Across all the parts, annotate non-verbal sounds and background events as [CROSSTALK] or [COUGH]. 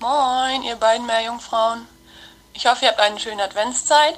Moin, ihr beiden Meerjungfrauen. Ich hoffe, ihr habt eine schöne Adventszeit.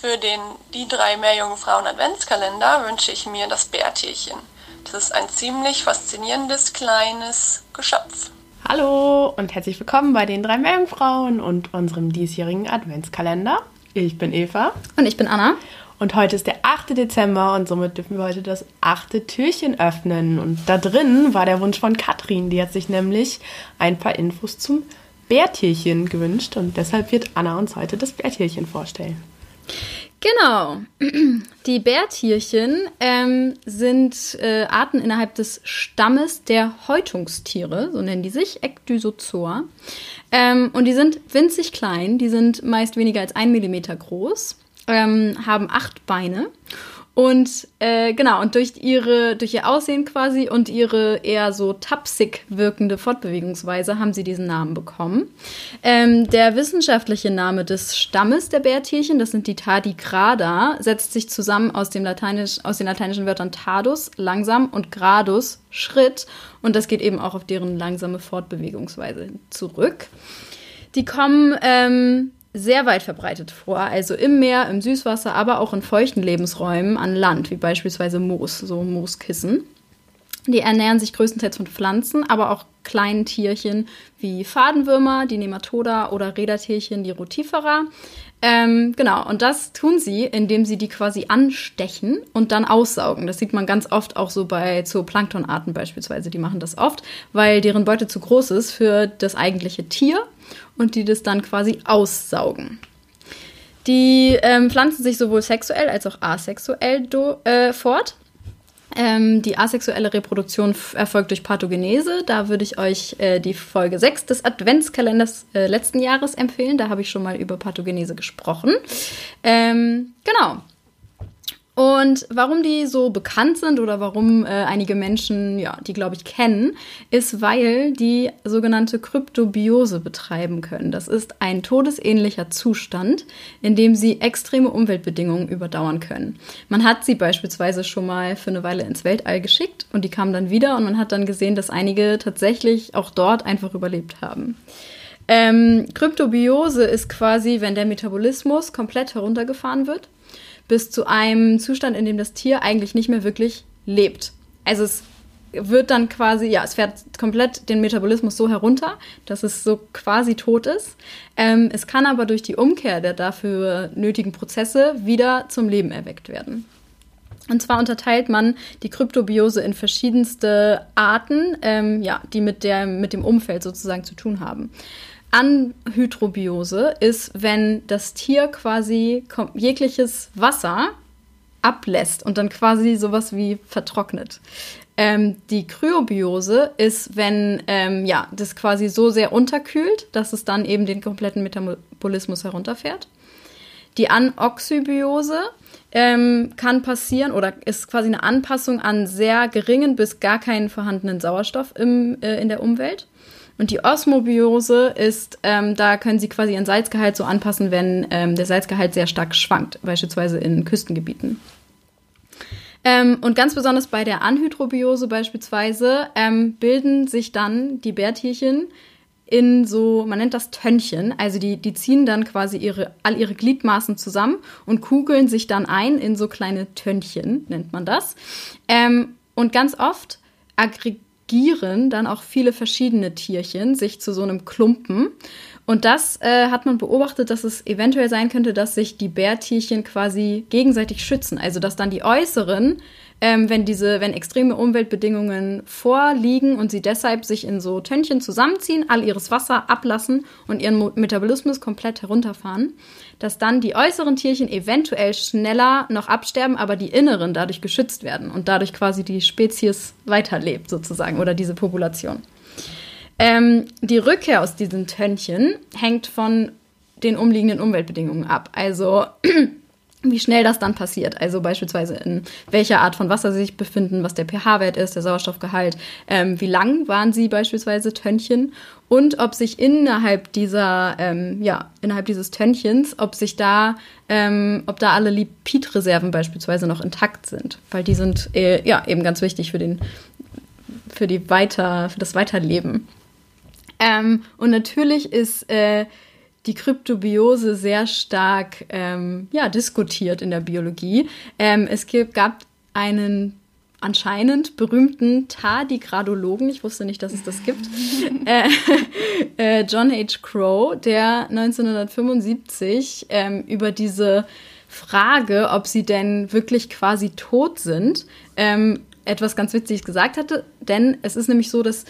Für den Die drei Meerjungfrauen Adventskalender wünsche ich mir das Bärtierchen. Das ist ein ziemlich faszinierendes kleines Geschöpf. Hallo und herzlich willkommen bei den drei Meerjungfrauen und unserem diesjährigen Adventskalender. Ich bin Eva Und ich bin Anna. und heute ist der 8. Dezember und somit dürfen wir heute das achte Türchen öffnen. Und da drin war der Wunsch von Katrin, die hat sich nämlich ein paar Infos zum Bärtierchen gewünscht und deshalb wird Anna uns heute das Bärtierchen vorstellen. Genau. [CLEARS THROAT] Die Bärtierchen ähm, sind äh, Arten innerhalb des Stammes der Häutungstiere, so nennen die sich, Ecdysozoa. Ähm, und die sind winzig klein, die sind meist weniger als ein Millimeter groß, ähm, haben acht Beine. Und äh, genau, und durch ihre, durch ihr Aussehen quasi und ihre eher so tapsig wirkende Fortbewegungsweise haben sie diesen Namen bekommen. Ähm, der wissenschaftliche Name des Stammes der Bärtierchen, das sind die Tardigrada, setzt sich zusammen aus, dem Lateinisch, aus den lateinischen Wörtern tardus, langsam, und gradus, Schritt. Und das geht eben auch auf deren langsame Fortbewegungsweise zurück. Die kommen ähm, sehr weit verbreitet vor, also im Meer, im Süßwasser, aber auch in feuchten Lebensräumen an Land, wie beispielsweise Moos, so Mooskissen. Die ernähren sich größtenteils von Pflanzen, aber auch kleinen Tierchen wie Fadenwürmer, die Nematoda oder Rädertierchen, die Rotifera. Ähm, genau, und das tun sie, indem sie die quasi anstechen und dann aussaugen. Das sieht man ganz oft auch so bei Zooplanktonarten beispielsweise. Die machen das oft, weil deren Beute zu groß ist für das eigentliche Tier und die das dann quasi aussaugen. Die ähm, pflanzen sich sowohl sexuell als auch asexuell do, äh, fort. Ähm, die asexuelle Reproduktion erfolgt durch Pathogenese. Da würde ich euch äh, die Folge 6 des Adventskalenders äh, letzten Jahres empfehlen. Da habe ich schon mal über Pathogenese gesprochen. Ähm, genau. Und warum die so bekannt sind oder warum äh, einige Menschen, ja, die glaube ich kennen, ist, weil die sogenannte Kryptobiose betreiben können. Das ist ein todesähnlicher Zustand, in dem sie extreme Umweltbedingungen überdauern können. Man hat sie beispielsweise schon mal für eine Weile ins Weltall geschickt und die kamen dann wieder und man hat dann gesehen, dass einige tatsächlich auch dort einfach überlebt haben. Ähm, Kryptobiose ist quasi, wenn der Metabolismus komplett heruntergefahren wird bis zu einem Zustand, in dem das Tier eigentlich nicht mehr wirklich lebt. Also es wird dann quasi, ja, es fährt komplett den Metabolismus so herunter, dass es so quasi tot ist. Ähm, es kann aber durch die Umkehr der dafür nötigen Prozesse wieder zum Leben erweckt werden. Und zwar unterteilt man die Kryptobiose in verschiedenste Arten, ähm, ja, die mit, der, mit dem Umfeld sozusagen zu tun haben. Anhydrobiose ist, wenn das Tier quasi jegliches Wasser ablässt und dann quasi sowas wie vertrocknet. Ähm, die Kryobiose ist, wenn ähm, ja, das quasi so sehr unterkühlt, dass es dann eben den kompletten Metabolismus herunterfährt. Die Anoxybiose ähm, kann passieren oder ist quasi eine Anpassung an sehr geringen bis gar keinen vorhandenen Sauerstoff im, äh, in der Umwelt. Und die Osmobiose ist, ähm, da können sie quasi ihren Salzgehalt so anpassen, wenn ähm, der Salzgehalt sehr stark schwankt, beispielsweise in Küstengebieten. Ähm, und ganz besonders bei der Anhydrobiose beispielsweise ähm, bilden sich dann die Bärtierchen in so, man nennt das Tönnchen, also die, die ziehen dann quasi ihre, all ihre Gliedmaßen zusammen und kugeln sich dann ein in so kleine Tönnchen, nennt man das. Ähm, und ganz oft aggregieren dann auch viele verschiedene Tierchen sich zu so einem Klumpen. Und das äh, hat man beobachtet, dass es eventuell sein könnte, dass sich die Bärtierchen quasi gegenseitig schützen. Also dass dann die äußeren ähm, wenn diese, wenn extreme Umweltbedingungen vorliegen und sie deshalb sich in so Tönnchen zusammenziehen, all ihres Wasser ablassen und ihren Metabolismus komplett herunterfahren, dass dann die äußeren Tierchen eventuell schneller noch absterben, aber die inneren dadurch geschützt werden und dadurch quasi die Spezies weiterlebt sozusagen oder diese Population. Ähm, die Rückkehr aus diesen Tönnchen hängt von den umliegenden Umweltbedingungen ab. Also [CLEARS THROAT] wie schnell das dann passiert. Also beispielsweise in welcher Art von Wasser sie sich befinden, was der pH-Wert ist, der Sauerstoffgehalt, ähm, wie lang waren sie beispielsweise Tönnchen und ob sich innerhalb dieser, ähm, ja, innerhalb dieses Tönnchens, ob sich da, ähm, ob da alle Lipidreserven beispielsweise noch intakt sind, weil die sind äh, ja eben ganz wichtig für den, für die weiter, für das Weiterleben. Ähm, und natürlich ist äh, die Kryptobiose sehr stark ähm, ja, diskutiert in der Biologie. Ähm, es gab einen anscheinend berühmten Tardigradologen, ich wusste nicht, dass es das gibt, [LAUGHS] äh, äh, John H. Crow, der 1975 ähm, über diese Frage, ob sie denn wirklich quasi tot sind, ähm, etwas ganz Witziges gesagt hatte. Denn es ist nämlich so, dass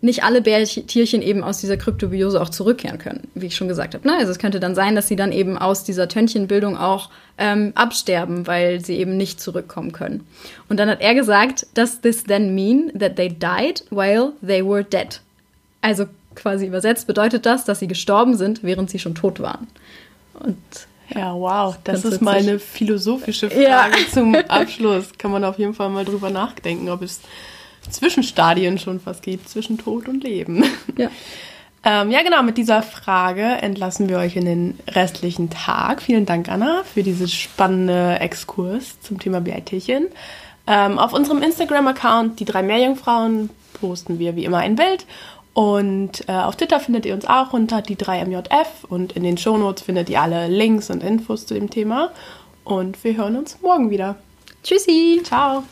nicht alle Bärtierchen eben aus dieser Kryptobiose auch zurückkehren können, wie ich schon gesagt habe. Ne? Also es könnte dann sein, dass sie dann eben aus dieser Tönnchenbildung auch ähm, absterben, weil sie eben nicht zurückkommen können. Und dann hat er gesagt, does this then mean that they died while they were dead? Also quasi übersetzt bedeutet das, dass sie gestorben sind, während sie schon tot waren. Und ja, wow, das ist mal eine philosophische Frage ja. zum [LAUGHS] Abschluss. Kann man auf jeden Fall mal drüber nachdenken, ob es Zwischenstadien schon fast gibt, zwischen Tod und Leben. Ja. [LAUGHS] Ähm, ja, genau, mit dieser Frage entlassen wir euch in den restlichen Tag. Vielen Dank, Anna, für dieses spannende Exkurs zum Thema Bärtierchen. Ähm, auf unserem Instagram-Account, die drei Meerjungfrauen, posten wir wie immer ein Bild. Und äh, auf Twitter findet ihr uns auch unter die 3MJF und in den Shownotes findet ihr alle Links und Infos zu dem Thema. Und wir hören uns morgen wieder. Tschüssi. Ciao.